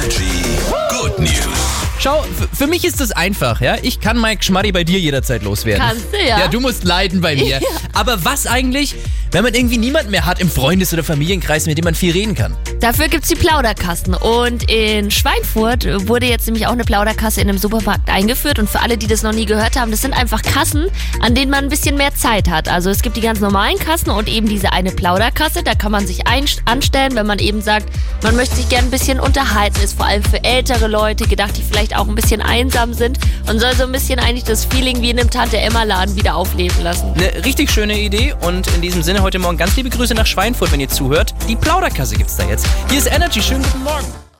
Energy Good News. Schau, für mich ist das einfach, ja. Ich kann Mike Schmaddi bei dir jederzeit loswerden. Kannst du, ja. Ja, du musst leiden bei mir. Aber was eigentlich, wenn man irgendwie niemanden mehr hat im Freundes- oder Familienkreis, mit dem man viel reden kann? Dafür gibt's die Plauderkasten. Und in Schweinfurt wurde jetzt nämlich auch eine Plauderkasse in einem Supermarkt eingeführt. Und für alle, die das noch nie gehört haben, das sind einfach Kassen, an denen man ein bisschen mehr Zeit hat. Also es gibt die ganz normalen Kassen und eben diese eine Plauderkasse. Da kann man sich anstellen, wenn man eben sagt, man möchte sich gern ein bisschen unterhalten. Ist vor allem für ältere Leute gedacht, die vielleicht auch ein bisschen einsam sind. Und soll so ein bisschen eigentlich das Feeling wie in einem Tante-Emma-Laden wieder aufleben lassen. Eine richtig schöne Idee und in diesem Sinne heute Morgen ganz liebe Grüße nach Schweinfurt, wenn ihr zuhört. Die Plauderkasse gibt's da jetzt. Hier ist Energy, schönen guten Morgen.